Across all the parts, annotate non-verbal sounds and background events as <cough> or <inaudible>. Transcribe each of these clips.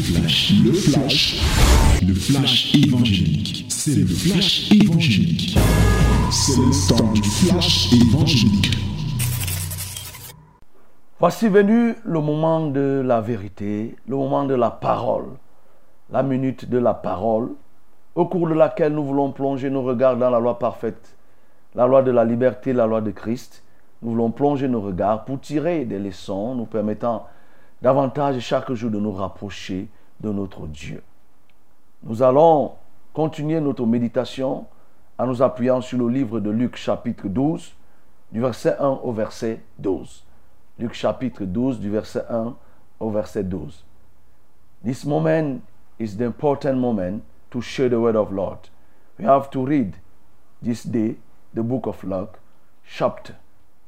flash, le flash, le flash évangélique. C'est le flash évangélique. C'est le temps du flash évangélique. Voici venu le moment de la vérité, le moment de la parole, la minute de la parole, au cours de laquelle nous voulons plonger nos regards dans la loi parfaite, la loi de la liberté, la loi de Christ. Nous voulons plonger nos regards pour tirer des leçons nous permettant davantage chaque jour de nous rapprocher de notre Dieu. Nous allons continuer notre méditation en nous appuyant sur le livre de Luc chapitre 12, du verset 1 au verset 12. Luc chapitre 12, du verset 1 au verset 12. This moment is the important moment to share the word of Lord. We have to read this day the book of Luke, chapter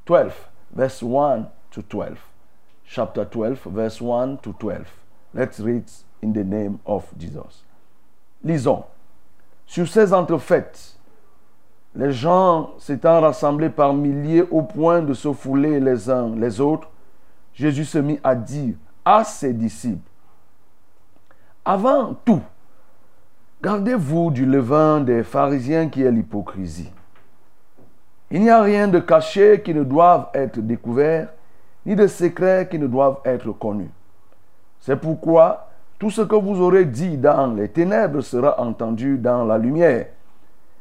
12, verse 1 to 12. Chapter 12, verse 1 to 12. Let's read in the name of Jesus. Lisons. Sur ces entrefaites, les gens s'étant rassemblés par milliers au point de se fouler les uns les autres, Jésus se mit à dire à ses disciples, avant tout, gardez-vous du levain des pharisiens qui est l'hypocrisie. Il n'y a rien de caché qui ne doive être découvert, ni de secret qui ne doivent être connus. C'est pourquoi tout ce que vous aurez dit dans les ténèbres sera entendu dans la lumière,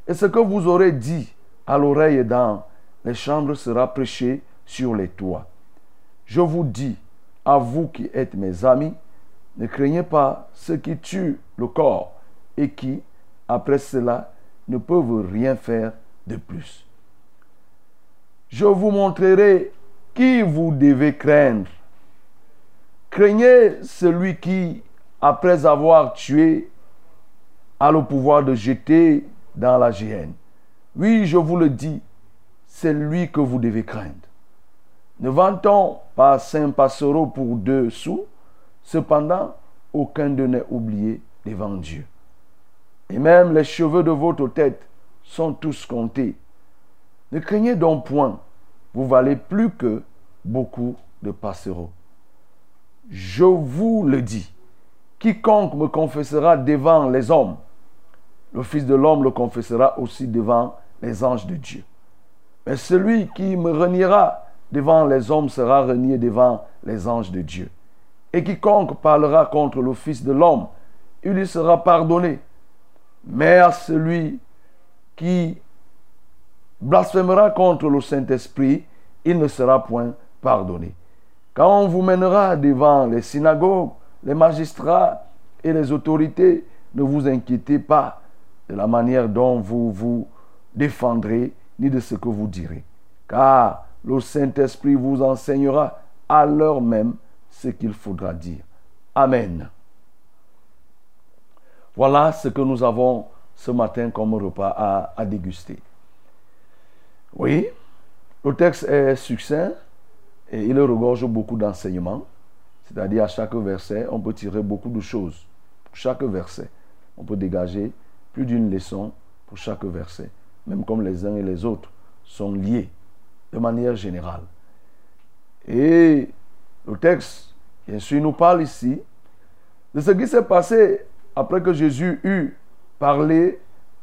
et ce que vous aurez dit à l'oreille dans les chambres sera prêché sur les toits. Je vous dis, à vous qui êtes mes amis, ne craignez pas ceux qui tuent le corps et qui, après cela, ne peuvent rien faire de plus. Je vous montrerai qui vous devez craindre? Craignez celui qui, après avoir tué, a le pouvoir de jeter dans la géhenne. Oui, je vous le dis, c'est lui que vous devez craindre. Ne vantons pas Saint Passereau pour deux sous, cependant, aucun de n'est oublié devant Dieu. Et même les cheveux de votre tête sont tous comptés. Ne craignez donc point, vous valez plus que beaucoup de passereaux. Je vous le dis, quiconque me confessera devant les hommes, le Fils de l'homme le confessera aussi devant les anges de Dieu. Mais celui qui me reniera devant les hommes sera renié devant les anges de Dieu. Et quiconque parlera contre le Fils de l'homme, il lui sera pardonné. Mais à celui qui blasphémera contre le Saint-Esprit, il ne sera point pardonné. Quand on vous mènera devant les synagogues, les magistrats et les autorités, ne vous inquiétez pas de la manière dont vous vous défendrez, ni de ce que vous direz. Car le Saint-Esprit vous enseignera à l'heure même ce qu'il faudra dire. Amen. Voilà ce que nous avons ce matin comme repas à, à déguster. Oui, le texte est succinct et il regorge beaucoup d'enseignements. C'est-à-dire à chaque verset, on peut tirer beaucoup de choses. Pour chaque verset, on peut dégager plus d'une leçon pour chaque verset. Même comme les uns et les autres sont liés de manière générale. Et le texte, bien nous parle ici de ce qui s'est passé après que Jésus eut parlé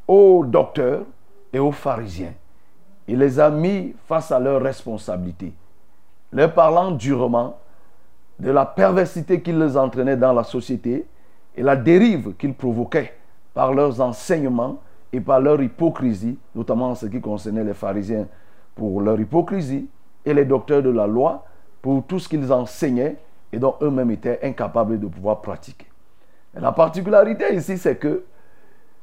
aux docteurs et aux pharisiens. Il les a mis face à leurs responsabilités, leur parlant durement de la perversité qu'ils les entraînait dans la société et la dérive qu'ils provoquaient par leurs enseignements et par leur hypocrisie, notamment en ce qui concernait les pharisiens pour leur hypocrisie et les docteurs de la loi pour tout ce qu'ils enseignaient et dont eux-mêmes étaient incapables de pouvoir pratiquer. la particularité ici, c'est que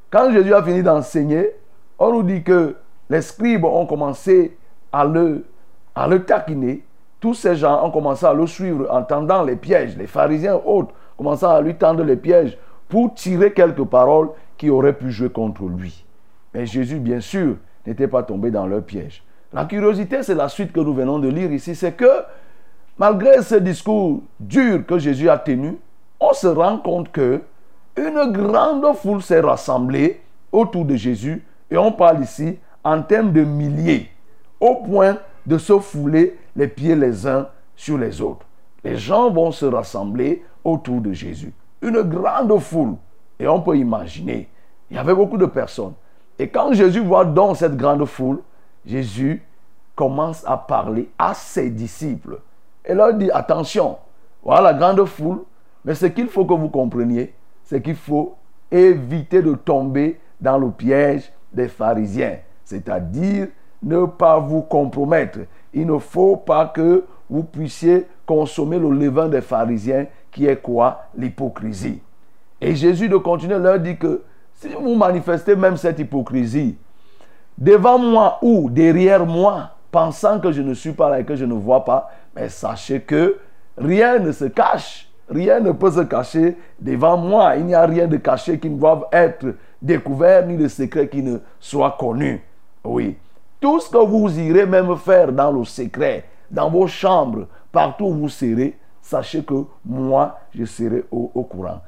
quand Jésus a fini d'enseigner, on nous dit que les scribes ont commencé à le, à le taquiner. Tous ces gens ont commencé à le suivre en tendant les pièges. Les pharisiens autres commençant à lui tendre les pièges pour tirer quelques paroles qui auraient pu jouer contre lui. Mais Jésus, bien sûr, n'était pas tombé dans leur piège. La curiosité, c'est la suite que nous venons de lire ici. C'est que malgré ce discours dur que Jésus a tenu, on se rend compte que une grande foule s'est rassemblée autour de Jésus. Et on parle ici en termes de milliers, au point de se fouler les pieds les uns sur les autres. Les gens vont se rassembler autour de Jésus. une grande foule. Et on peut imaginer, il y avait beaucoup de personnes. Et quand Jésus voit dans cette grande foule, Jésus commence à parler à ses disciples. Et leur dit, attention, voilà la grande foule, mais ce qu'il faut que vous compreniez, c'est qu'il faut éviter de tomber dans le piège des pharisiens, c'est-à-dire ne pas vous compromettre. Il ne faut pas que vous puissiez consommer le levain des pharisiens qui est quoi? L'hypocrisie. Et Jésus de continuer leur dit que si vous manifestez même cette hypocrisie, devant moi ou derrière moi, pensant que je ne suis pas là et que je ne vois pas, mais sachez que rien ne se cache. Rien ne peut se cacher devant moi. Il n'y a rien de caché qui ne doive être découvert, ni de secret qui ne soit connu. Oui. Tout ce que vous irez même faire dans le secret, dans vos chambres, partout où vous serez, sachez que moi, je serai au, courant.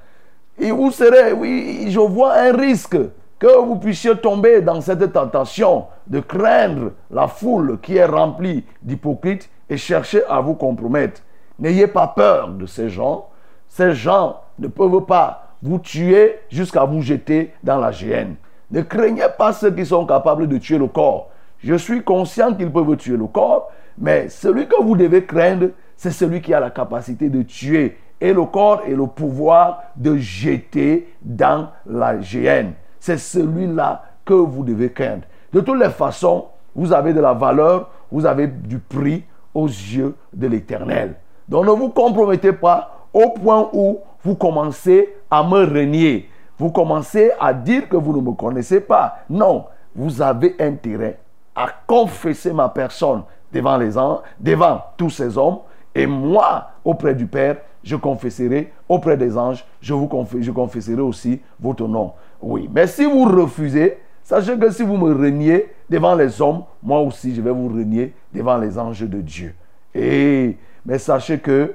Et vous serez, oui, je vois un risque que vous puissiez tomber dans cette tentation de craindre la foule qui est remplie d'hypocrites et chercher à vous compromettre. N'ayez pas peur de ces gens. Ces gens ne peuvent pas vous tuer jusqu'à vous jeter dans la géhenne. Ne craignez pas ceux qui sont capables de tuer le corps. Je suis conscient qu'ils peuvent tuer le corps, mais celui que vous devez craindre, c'est celui qui a la capacité de tuer et le corps et le pouvoir de jeter dans la géhenne. C'est celui-là que vous devez craindre. De toutes les façons, vous avez de la valeur, vous avez du prix aux yeux de l'Éternel. Donc ne vous compromettez pas au point où vous commencez à me renier. Vous commencez à dire que vous ne me connaissez pas. Non, vous avez intérêt à confesser ma personne devant les devant tous ces hommes. Et moi, auprès du Père, je confesserai auprès des anges, je vous je confesserai aussi votre nom. Oui, mais si vous refusez, sachez que si vous me reniez devant les hommes, moi aussi je vais vous renier devant les anges de Dieu. Et mais sachez que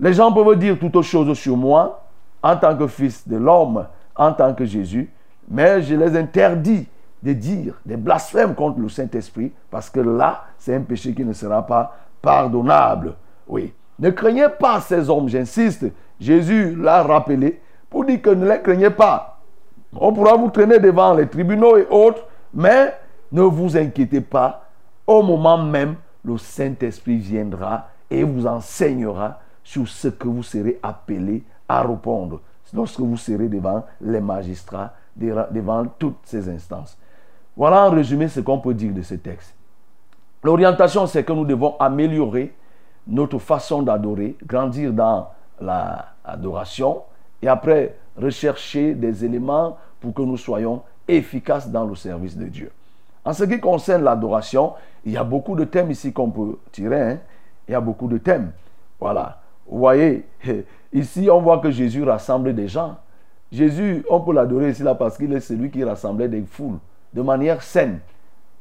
les gens peuvent dire toutes choses sur moi en tant que fils de l'homme, en tant que Jésus, mais je les interdis de dire des blasphèmes contre le Saint-Esprit parce que là, c'est un péché qui ne sera pas pardonnable. Oui. Ne craignez pas ces hommes, j'insiste. Jésus l'a rappelé pour dire que ne les craignez pas. On pourra vous traîner devant les tribunaux et autres, mais ne vous inquiétez pas. Au moment même, le Saint-Esprit viendra et vous enseignera sur ce que vous serez appelé à répondre lorsque vous serez devant les magistrats, devant toutes ces instances. Voilà en résumé ce qu'on peut dire de ce texte. L'orientation, c'est que nous devons améliorer notre façon d'adorer, grandir dans l'adoration et après rechercher des éléments pour que nous soyons efficaces dans le service de Dieu. En ce qui concerne l'adoration, il y a beaucoup de thèmes ici qu'on peut tirer. Hein. Il y a beaucoup de thèmes. Voilà. Vous voyez, <laughs> ici on voit que Jésus rassemble des gens. Jésus, on peut l'adorer ici là parce qu'il est celui qui rassemblait des foules de manière saine.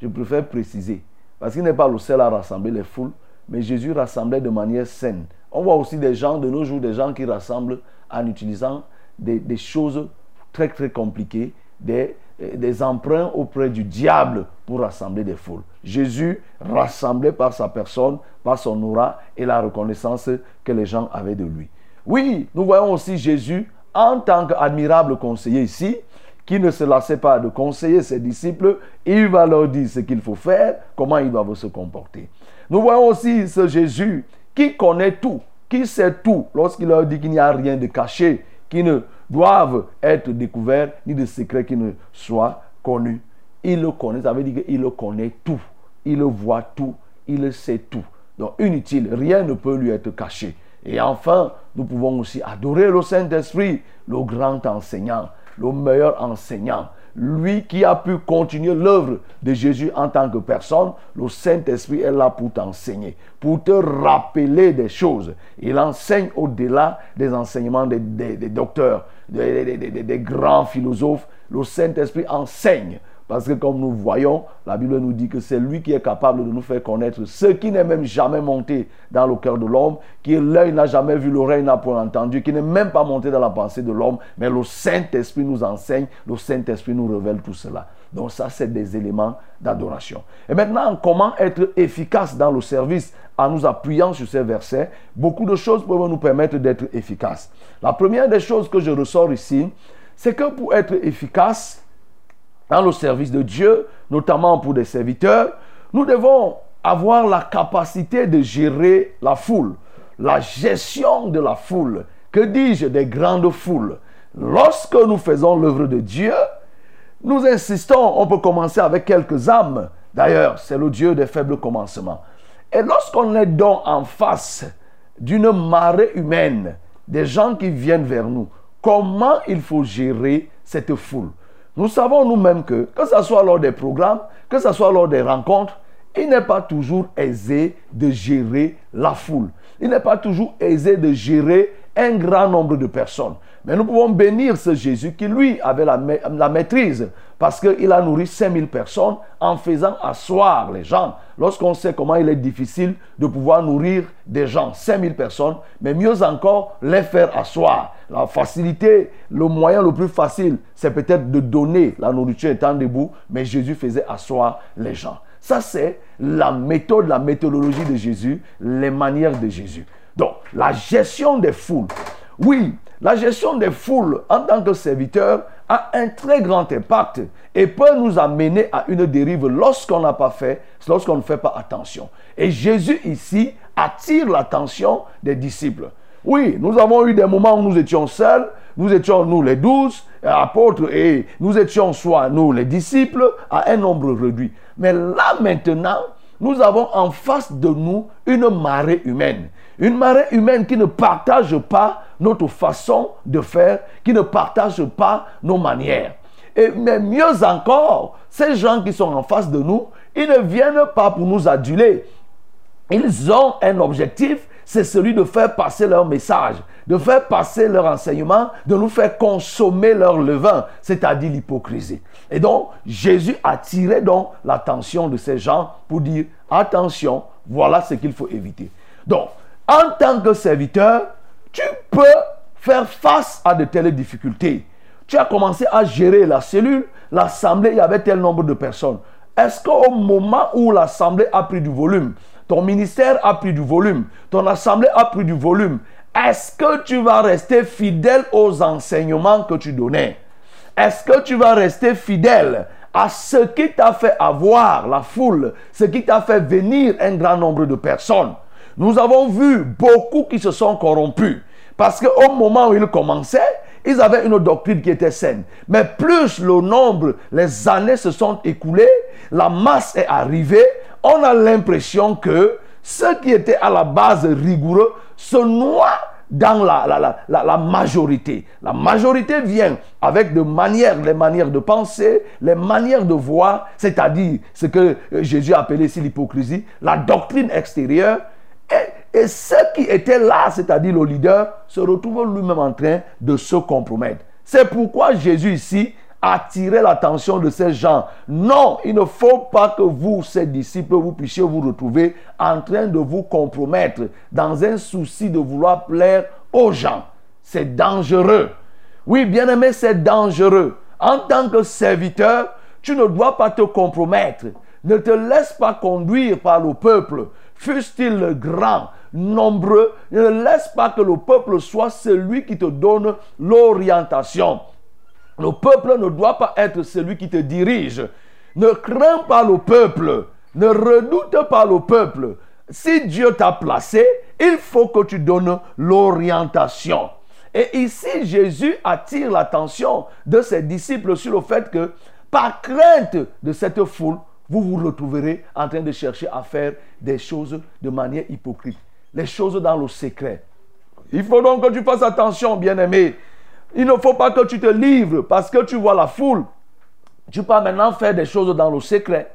Je préfère préciser. Parce qu'il n'est pas le seul à rassembler les foules, mais Jésus rassemblait de manière saine. On voit aussi des gens de nos jours, des gens qui rassemblent en utilisant des, choses très très compliquées, des, des emprunts auprès du diable pour rassembler des foules. Jésus rassemblait par sa personne, par son aura et la reconnaissance que les gens avaient de lui. Oui, nous voyons aussi Jésus en tant qu'admirable conseiller ici, qui ne se lassait pas de conseiller ses disciples, il va leur dire ce qu'il faut faire, comment ils doivent se comporter. Nous voyons aussi ce Jésus qui connaît tout, qui sait tout, lorsqu'il leur dit qu'il n'y a rien de caché, qui ne doivent être découverts, ni de secrets qui ne soient connus. Il le connaît, ça veut dire qu'il le connaît tout. Il le voit tout, il le sait tout. Donc inutile, rien ne peut lui être caché. Et enfin, nous pouvons aussi adorer le Saint-Esprit, le grand enseignant, le meilleur enseignant. Lui qui a pu continuer l'œuvre de Jésus en tant que personne, le Saint-Esprit est là pour t'enseigner, pour te rappeler des choses. Il enseigne au-delà des enseignements des, docteurs, des, des, grands philosophes. Le Saint-Esprit enseigne Parce que comme nous voyons, la Bible nous dit que c'est lui qui est capable de nous faire connaître ce qui n'est même jamais monté dans le cœur de l'homme, qui l'œil n'a jamais vu, l'oreille n'a point entendu, qui n'est même pas monté dans la pensée de l'homme, mais le Saint-Esprit nous enseigne, le Saint-Esprit nous révèle tout cela. Donc ça, c'est des éléments d'adoration. Et maintenant, comment être efficace dans le service en nous appuyant sur ces versets? Beaucoup de choses peuvent nous permettre d'être efficaces. La première des choses que je ressors ici, c'est que pour être efficace dans le service de Dieu, notamment pour des serviteurs, nous devons avoir la capacité de gérer la foule, la gestion de la foule. Que dis-je des grandes foules? Lorsque nous faisons l'œuvre de Dieu, nous insistons, on peut commencer avec quelques âmes. D'ailleurs, c'est le Dieu des faibles commencements. Et lorsqu'on est donc en face d'une marée humaine, des gens qui viennent vers nous, comment il faut gérer cette foule? Nous savons nous-mêmes que, que ce soit lors des programmes, que ce soit lors des rencontres, il n'est pas toujours aisé de gérer la foule. Il n'est pas toujours aisé de gérer un grand nombre de personnes. Mais nous pouvons bénir ce Jésus qui, lui, avait la, maîtrise parce qu'il a nourri 5000 personnes en faisant asseoir les gens. Lorsqu'on sait comment il est difficile de pouvoir nourrir des gens, 5000 personnes, mais mieux encore, les faire asseoir. La facilité, le moyen le plus facile, c'est peut-être de donner la nourriture étant debout, mais Jésus faisait asseoir les gens. Ça, c'est la méthode, la méthodologie de Jésus, les manières de Jésus. Donc, la gestion des foules. Oui, la gestion des foules en tant que serviteur a un très grand impact et peut nous amener à une dérive lorsqu'on n'a pas fait, lorsqu'on ne fait pas attention. Et Jésus ici attire l'attention des disciples. Oui, nous avons eu des moments où nous étions seuls, nous étions nous les douze apôtres et nous étions soit nous les disciples à un nombre réduit. Mais là maintenant, nous avons en face de nous une marée humaine. Une marée humaine qui ne partage pas notre façon de faire, qui ne partage pas nos manières. Et, mais mieux encore, ces gens qui sont en face de nous, ils ne viennent pas pour nous aduler. Ils ont un objectif, c'est celui de faire passer leur message, de faire passer leur enseignement, de nous faire consommer leur levain, c'est-à-dire l'hypocrisie. Et donc, Jésus attirait donc l'attention de ces gens pour dire, attention, voilà ce qu'il faut éviter. Donc, en tant que serviteur, tu peux faire face à de telles difficultés. Tu as commencé à gérer la cellule, l'assemblée, il y avait tel nombre de personnes. Est-ce qu'au moment où l'assemblée a pris du volume, ton ministère a pris du volume, ton assemblée a pris du volume, est-ce que tu vas rester fidèle aux enseignements que tu donnais? Est-ce que tu vas rester fidèle à ce qui t'a fait avoir la foule, ce qui t'a fait venir un grand nombre de personnes? Nous avons vu beaucoup qui se sont corrompus. Parce qu'au moment où ils commençaient, ils avaient une doctrine qui était saine. Mais plus le nombre, les années se sont écoulées, la masse est arrivée, on a l'impression que ceux qui étaient à la base rigoureux se noient dans la, majorité. La majorité vient avec de manières, les manières de penser, les manières de voir, c'est-à-dire ce que Jésus a appelé ici l'hypocrisie, la doctrine extérieure, et, ceux qui étaient là, c'est-à-dire le leader, se retrouvent lui-même en train de se compromettre. C'est pourquoi Jésus ici attirait l'attention de ces gens. Non, il ne faut pas que vous, ces disciples, vous puissiez vous retrouver en train de vous compromettre dans un souci de vouloir plaire aux gens. C'est dangereux. Oui, bien aimé, c'est dangereux. En tant que serviteur, tu ne dois pas te compromettre. Ne te laisse pas conduire par le peuple fût-il grand, nombreux, ne laisse pas que le peuple soit celui qui te donne l'orientation. Le peuple ne doit pas être celui qui te dirige. Ne crains pas le peuple. Ne redoute pas le peuple. Si Dieu t'a placé, il faut que tu donnes l'orientation. Et ici, Jésus attire l'attention de ses disciples sur le fait que, par crainte de cette foule, vous vous retrouverez en train de chercher à faire des choses de manière hypocrite. Les choses dans le secret. Il faut donc que tu fasses attention, bien-aimé. Il ne faut pas que tu te livres parce que tu vois la foule. Tu peux maintenant faire des choses dans le secret.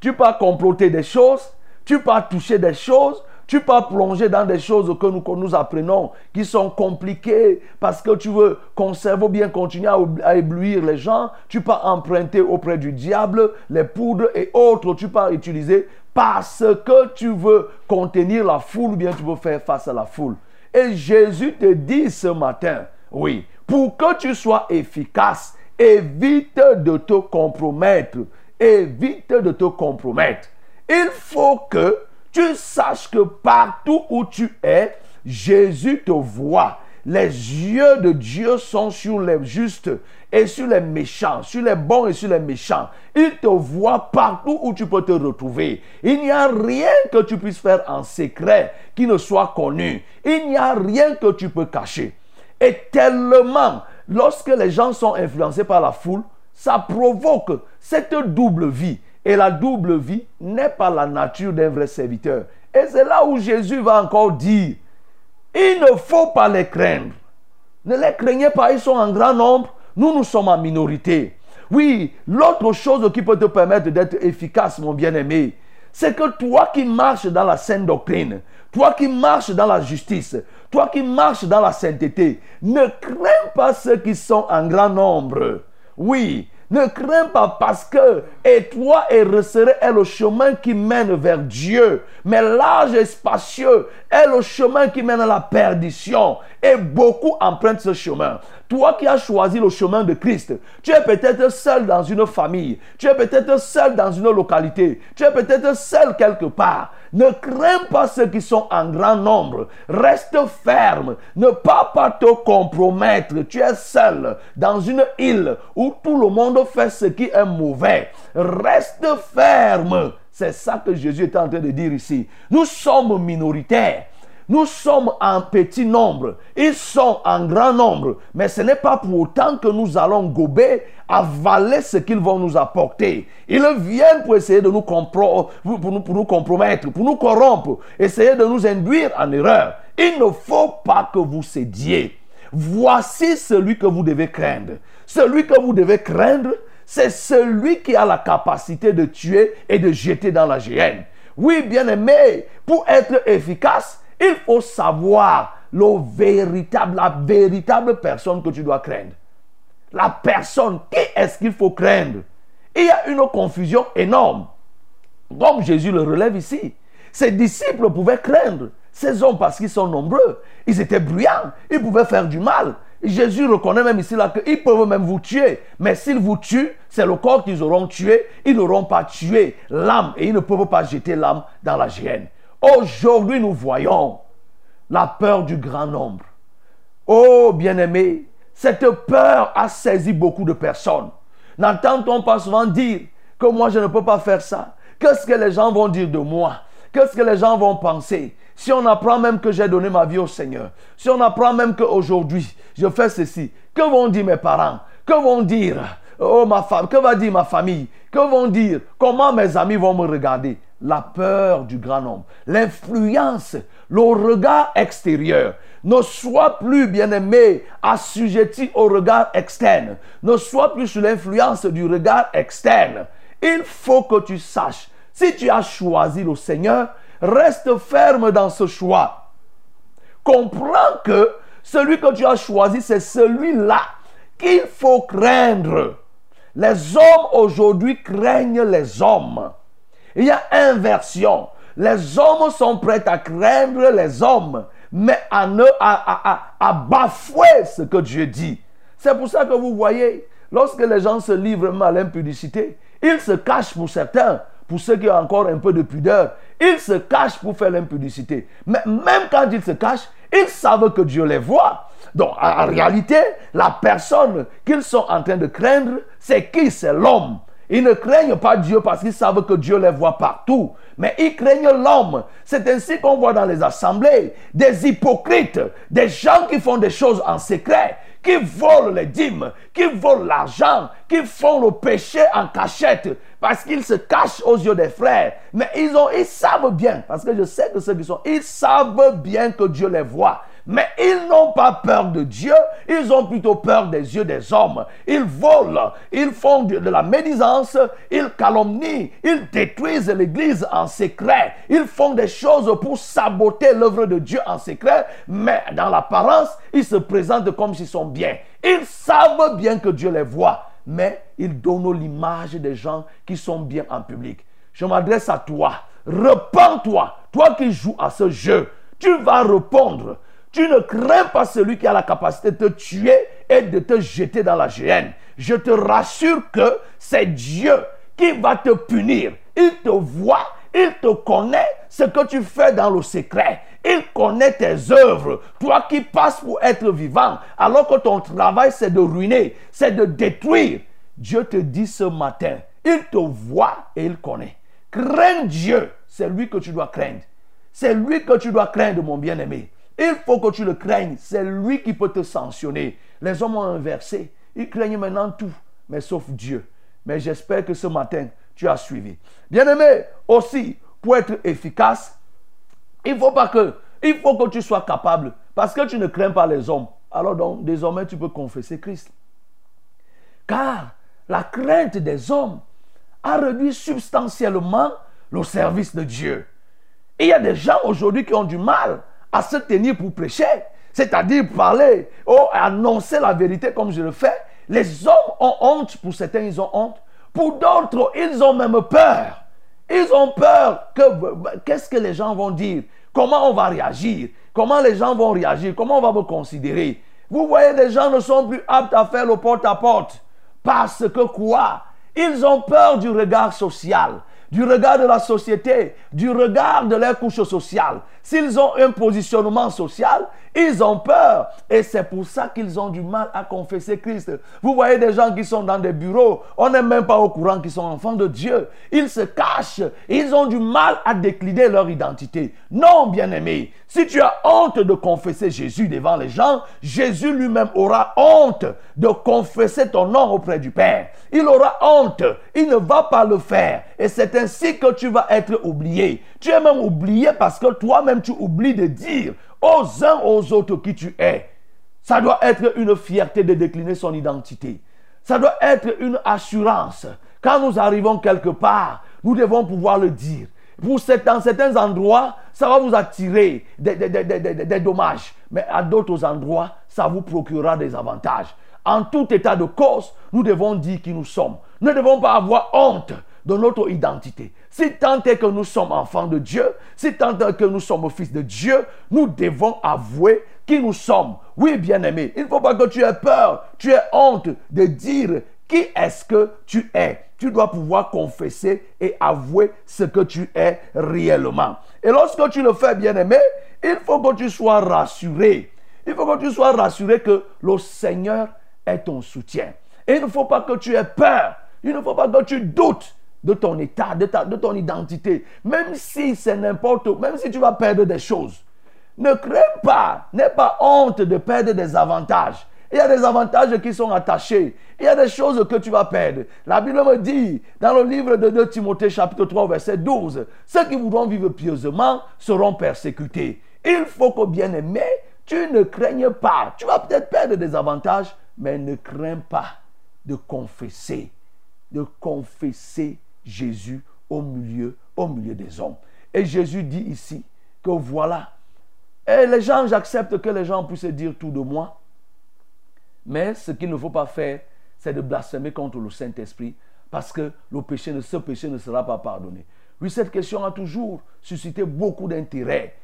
Tu peux comploter des choses. Tu peux toucher des choses. Tu peux plonger dans des choses que nous, que nous apprenons qui sont compliquées parce que tu veux conserver ou bien continuer à, à éblouir les gens. Tu peux emprunter auprès du diable les poudres et autres. Tu peux utiliser parce que tu veux contenir la foule ou bien tu veux faire face à la foule. Et Jésus te dit ce matin, oui, pour que tu sois efficace, évite de te compromettre. Évite de te compromettre. Il faut que tu saches que partout où tu es, Jésus te voit. Les yeux de Dieu sont sur les justes et sur les méchants, sur les bons et sur les méchants. Il te voit partout où tu peux te retrouver. Il n'y a rien que tu puisses faire en secret qui ne soit connu. Il n'y a rien que tu peux cacher. Et tellement, lorsque les gens sont influencés par la foule, ça provoque cette double vie. Et la double vie n'est pas la nature d'un vrai serviteur. Et c'est là où Jésus va encore dire, il ne faut pas les craindre. Ne les craignez pas, ils sont en grand nombre. Nous, nous sommes en minorité. Oui, l'autre chose qui peut te permettre d'être efficace, mon bien-aimé, c'est que toi qui marches dans la sainte doctrine, toi qui marches dans la justice, toi qui marches dans la sainteté, ne crains pas ceux qui sont en grand nombre. Oui, ne crains pas parce que étroit et resserré est le chemin qui mène vers Dieu. Mais large et spacieux est le chemin qui mène à la perdition. Et beaucoup empruntent ce chemin. Toi qui as choisi le chemin de Christ, tu es peut-être seul dans une famille, tu es peut-être seul dans une localité, tu es peut-être seul quelque part. Ne crains pas ceux qui sont en grand nombre. Reste ferme. Ne pas, te compromettre. Tu es seul dans une île où tout le monde fait ce qui est mauvais. Reste ferme. C'est ça que Jésus est en train de dire ici. Nous sommes minoritaires. Nous sommes en petit nombre, ils sont en grand nombre, mais ce n'est pas pour autant que nous allons gober, avaler ce qu'ils vont nous apporter. Ils viennent pour essayer de nous, pour nous, pour nous compromettre, pour nous corrompre, essayer de nous induire en erreur. Il ne faut pas que vous cédiez. Voici celui que vous devez craindre. Celui que vous devez craindre, c'est celui qui a la capacité de tuer et de jeter dans la géhenne. Oui, bien aimé, pour être efficace, il faut savoir la véritable personne que tu dois craindre. La personne, qui est-ce qu'il faut craindre? Il y a une confusion énorme. Comme Jésus le relève ici. Ses disciples pouvaient craindre ces hommes parce qu'ils sont nombreux. Ils étaient bruyants. Ils pouvaient faire du mal. Jésus reconnaît même ici qu'ils peuvent même vous tuer. Mais s'ils vous tuent, c'est le corps qu'ils auront tué. Ils n'auront pas tué l'âme et ils ne peuvent pas jeter l'âme dans la géhenne. Aujourd'hui, nous voyons la peur du grand nombre. Oh, bien-aimé, cette peur a saisi beaucoup de personnes. N'entend-on pas souvent dire que moi, je ne peux pas faire ça? Qu'est-ce que les gens vont dire de moi? Qu'est-ce que les gens vont penser? Si on apprend même que j'ai donné ma vie au Seigneur, si on apprend même qu'aujourd'hui, je fais ceci, que vont dire mes parents? Que vont dire oh ma femme, que va dire ma famille? Que vont dire? Comment mes amis vont me regarder? La peur du grand nombre, l'influence, le regard extérieur. Ne sois plus, bien-aimé, assujetti au regard externe. Ne sois plus sous l'influence du regard externe. Il faut que tu saches, si tu as choisi le Seigneur, reste ferme dans ce choix. Comprends que celui que tu as choisi, c'est celui-là qu'il faut craindre. Les hommes aujourd'hui craignent les hommes. Il y a inversion. Les hommes sont prêts à craindre les hommes, mais à, ne, à, bafouer ce que Dieu dit. C'est pour ça que vous voyez, lorsque les gens se livrent à l'impudicité, ils se cachent pour certains, pour ceux qui ont encore un peu de pudeur, ils se cachent pour faire l'impudicité. Mais même quand ils se cachent, ils savent que Dieu les voit. Donc en réalité, la personne qu'ils sont en train de craindre, c'est qui? C'est l'homme. Ils ne craignent pas Dieu parce qu'ils savent que Dieu les voit partout. Mais ils craignent l'homme. C'est ainsi qu'on voit dans les assemblées des hypocrites, des gens qui font des choses en secret, qui volent les dîmes, qui volent l'argent, qui font le péché en cachette parce qu'ils se cachent aux yeux des frères. Mais ils, ont, ils savent bien, parce que je sais que ceux qui sont, ils savent bien que Dieu les voit. Mais ils n'ont pas peur de Dieu, ils ont plutôt peur des yeux des hommes. Ils volent, ils font de, la médisance, ils calomnient, ils détruisent l'Église en secret. Ils font des choses pour saboter l'œuvre de Dieu en secret, mais dans l'apparence, ils se présentent comme s'ils sont bien. Ils savent bien que Dieu les voit, mais ils donnent l'image des gens qui sont bien en public. Je m'adresse à toi. Repends-toi. Toi qui joues à ce jeu, tu vas répondre. Tu ne crains pas celui qui a la capacité de te tuer et de te jeter dans la géhenne. Je te rassure que c'est Dieu qui va te punir. Il te voit, il te connaît ce que tu fais dans le secret. Il connaît tes œuvres. Toi qui passes pour être vivant, alors que ton travail c'est de ruiner, c'est de détruire. Dieu te dit ce matin, il te voit et il connaît. Crains Dieu, c'est lui que tu dois craindre. C'est lui que tu dois craindre, mon bien-aimé. Il faut que tu le craignes. C'est lui qui peut te sanctionner. Les hommes ont inversé. Ils craignent maintenant tout, mais sauf Dieu. Mais j'espère que ce matin, tu as suivi. Bien-aimé, aussi, pour être efficace, il faut que tu sois capable, parce que tu ne crains pas les hommes. Alors donc, désormais, tu peux confesser Christ. Car la crainte des hommes a réduit substantiellement le service de Dieu. il y a des gens aujourd'hui qui ont du mal à se tenir pour prêcher, c'est-à-dire parler ou annoncer la vérité comme je le fais. Les hommes ont honte, pour certains ils ont honte, pour d'autres ils ont même peur. Ils ont peur que qu'est-ce que les gens vont dire, comment on va réagir, comment les gens vont réagir, comment on va me considérer? Vous voyez, les gens ne sont plus aptes à faire le porte-à-porte. Parce que quoi? Ils ont peur du regard social du regard de la société, du regard de leur couche sociale. S'ils ont un positionnement social, ils ont peur. Et c'est pour ça qu'ils ont du mal à confesser Christ. Vous voyez des gens qui sont dans des bureaux, on n'est même pas au courant qu'ils sont enfants de Dieu. Ils se cachent. Ils ont du mal à décliner leur identité. Non, bien-aimé, si tu as honte de confesser Jésus devant les gens, Jésus lui-même aura honte de confesser ton nom auprès du Père. Il aura honte. Il ne va pas le faire. Et c'est ainsi que tu vas être oublié. Tu es même oublié parce que toi-même tu oublies de dire aux uns aux autres qui tu es. Ça doit être une fierté de décliner son identité. Ça doit être une assurance. Quand nous arrivons quelque part, nous devons pouvoir le dire. Pour dans certains endroits, ça va vous attirer des, des dommages. Mais à d'autres endroits, ça vous procurera des avantages. En tout état de cause, nous devons dire qui nous sommes. Nous ne devons pas avoir honte de notre identité. Si tant est que nous sommes enfants de Dieu, si tant est que nous sommes fils de Dieu, nous devons avouer qui nous sommes. Oui, bien-aimé, il ne faut pas que tu aies peur, tu aies honte de dire qui est-ce que tu es. Tu dois pouvoir confesser et avouer ce que tu es réellement. Et lorsque tu le fais, bien-aimé, il faut que tu sois rassuré. Il faut que tu sois rassuré que le Seigneur est ton soutien. Et il ne faut pas que tu aies peur. Il ne faut pas que tu doutes de ton état, de, ta, de ton identité. Même si c'est n'importe où, même si tu vas perdre des choses. Ne crains pas, n'aie pas honte de perdre des avantages. Il y a des avantages qui sont attachés. Il y a des choses que tu vas perdre. La Bible me dit, dans le livre de 2 Timothée chapitre 3 verset 12, ceux qui voudront vivre pieusement seront persécutés. Il faut que bien aimé, tu ne craignes pas. Tu vas peut-être perdre des avantages, mais ne crains pas de confesser, de confesser Jésus au milieu, au milieu des hommes. Et Jésus dit ici que voilà, et les gens, j'accepte que les gens puissent dire tout de moi, mais ce qu'il ne faut pas faire, c'est de blasphémer contre le Saint-Esprit, parce que le péché, ce péché ne sera pas pardonné. Oui, cette question a toujours suscité beaucoup d'intérêt.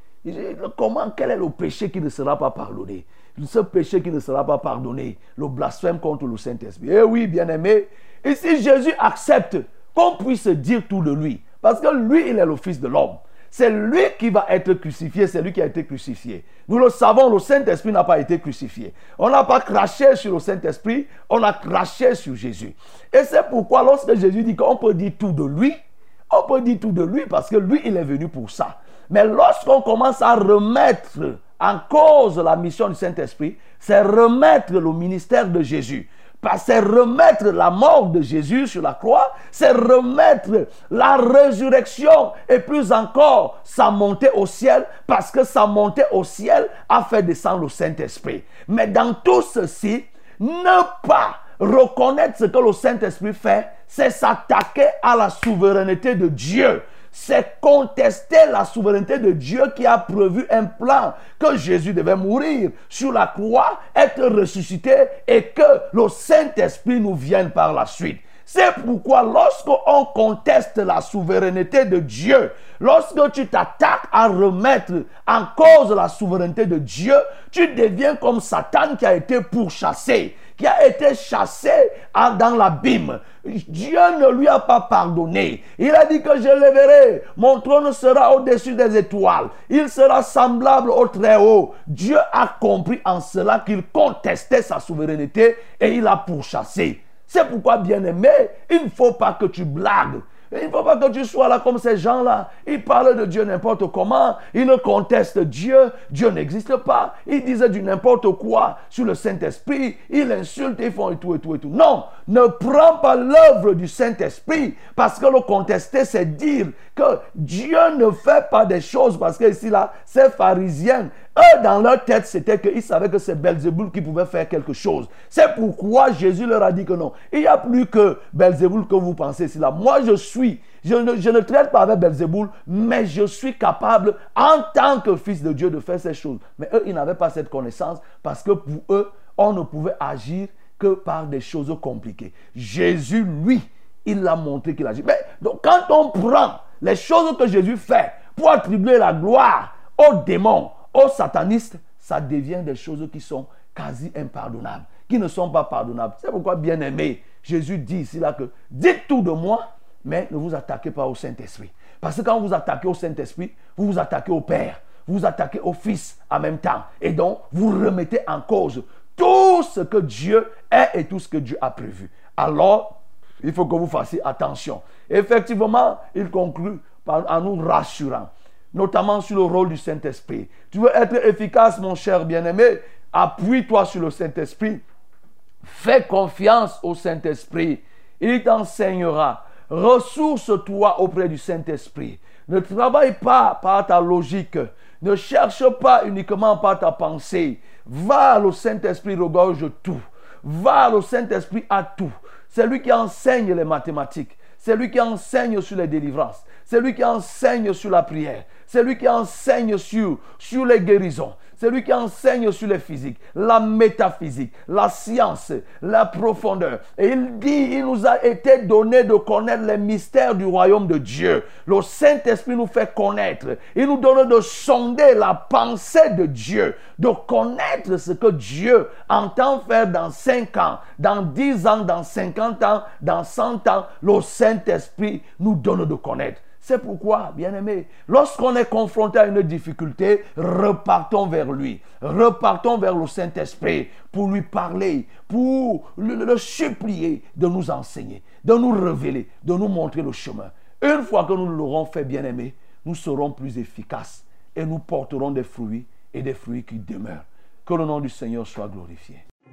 Comment, quel est le péché qui ne sera pas pardonné? Ce péché qui ne sera pas pardonné, le blasphème contre le Saint-Esprit. Eh oui, bien-aimé, et si Jésus accepte qu'on puisse dire tout de lui. Parce que lui, il est le Fils de l'homme. C'est lui qui va être crucifié, c'est lui qui a été crucifié. Nous le savons, le Saint-Esprit n'a pas été crucifié. On n'a pas craché sur le Saint-Esprit, on a craché sur Jésus. Et c'est pourquoi lorsque Jésus dit qu'on peut dire tout de lui, on peut dire tout de lui parce que lui, il est venu pour ça. Mais lorsqu'on commence à remettre en cause la mission du Saint-Esprit, c'est remettre le ministère de Jésus. C'est remettre la mort de Jésus sur la croix, c'est remettre la résurrection et plus encore sa montée au ciel, parce que sa montée au ciel a fait descendre le Saint-Esprit. Mais dans tout ceci, ne pas reconnaître ce que le Saint-Esprit fait, c'est s'attaquer à la souveraineté de Dieu c'est contester la souveraineté de Dieu qui a prévu un plan que Jésus devait mourir sur la croix, être ressuscité et que le Saint-Esprit nous vienne par la suite. C'est pourquoi lorsqu'on conteste la souveraineté de Dieu, lorsque tu t'attaques à remettre en cause la souveraineté de Dieu, tu deviens comme Satan qui a été pourchassé qui a été chassé dans l'abîme. Dieu ne lui a pas pardonné. Il a dit que je le verrai. Mon trône sera au-dessus des étoiles. Il sera semblable au Très-Haut. Dieu a compris en cela qu'il contestait sa souveraineté et il a pourchassé. C'est pourquoi, bien aimé, il ne faut pas que tu blagues. Il ne faut pas que tu sois là comme ces gens-là. Ils parlent de Dieu n'importe comment. Ils contestent Dieu. Dieu n'existe pas. Ils disent du n'importe quoi sur le Saint-Esprit. Ils insultent, ils font et tout et tout et tout. Non, ne prends pas l'œuvre du Saint-Esprit parce que le contester, c'est dire que Dieu ne fait pas des choses parce que ici, là, ces pharisiens, eux, dans leur tête, c'était qu'ils savaient que c'est Belzéboul qui pouvait faire quelque chose. C'est pourquoi Jésus leur a dit que non. Il n'y a plus que Belzéboul que vous pensez ici, là. Moi, je suis je ne, traite pas avec Belzéboul, mais je suis capable, en tant que fils de Dieu, de faire ces choses. Mais eux, ils n'avaient pas cette connaissance parce que pour eux, on ne pouvait agir que par des choses compliquées. Jésus, lui, il a montré qu'il agit. Mais donc, quand on prend les choses que Jésus fait pour attribuer la gloire aux démons, aux satanistes, ça devient des choses qui sont quasi impardonnables, qui ne sont pas pardonnables. C'est pourquoi, bien aimé, Jésus dit ici là que dites tout de moi, mais ne vous attaquez pas au Saint-Esprit. Parce que quand vous attaquez au Saint-Esprit, vous vous attaquez au Père, vous vous attaquez au Fils en même temps. Et donc, vous remettez en cause tout ce que Dieu est et tout ce que Dieu a prévu. Alors, il faut que vous fassiez attention. Effectivement, il conclut en nous rassurant, notamment sur le rôle du Saint-Esprit. Tu veux être efficace, mon cher bien-aimé, appuie-toi sur le Saint-Esprit. Fais confiance au Saint-Esprit. Il t'enseignera. Ressource-toi auprès du Saint-Esprit. Ne travaille pas par ta logique. Ne cherche pas uniquement par ta pensée. Va, le Saint-Esprit regorge tout. Va, le Saint-Esprit à tout. C'est lui qui enseigne les mathématiques. C'est lui qui enseigne sur les délivrances. C'est lui qui enseigne sur la prière. C'est lui qui enseigne sur, sur les guérisons. C'est lui qui enseigne sur les physiques, la métaphysique, la science, la profondeur. Et il dit, il nous a été donné de connaître les mystères du royaume de Dieu. Le Saint-Esprit nous fait connaître. Il nous donne de sonder la pensée de Dieu, de connaître ce que Dieu entend faire dans 5 ans, dans 10 ans, dans 50 ans, dans 100 ans. Le Saint-Esprit nous donne de connaître. C'est pourquoi, bien aimé, lorsqu'on est confronté à une difficulté, repartons vers lui. Repartons vers le Saint-Esprit pour lui parler, pour le, supplier de nous enseigner, de nous révéler, de nous montrer le chemin. Une fois que nous l'aurons fait, bien aimé, nous serons plus efficaces et nous porterons des fruits et des fruits qui demeurent. Que le nom du Seigneur soit glorifié.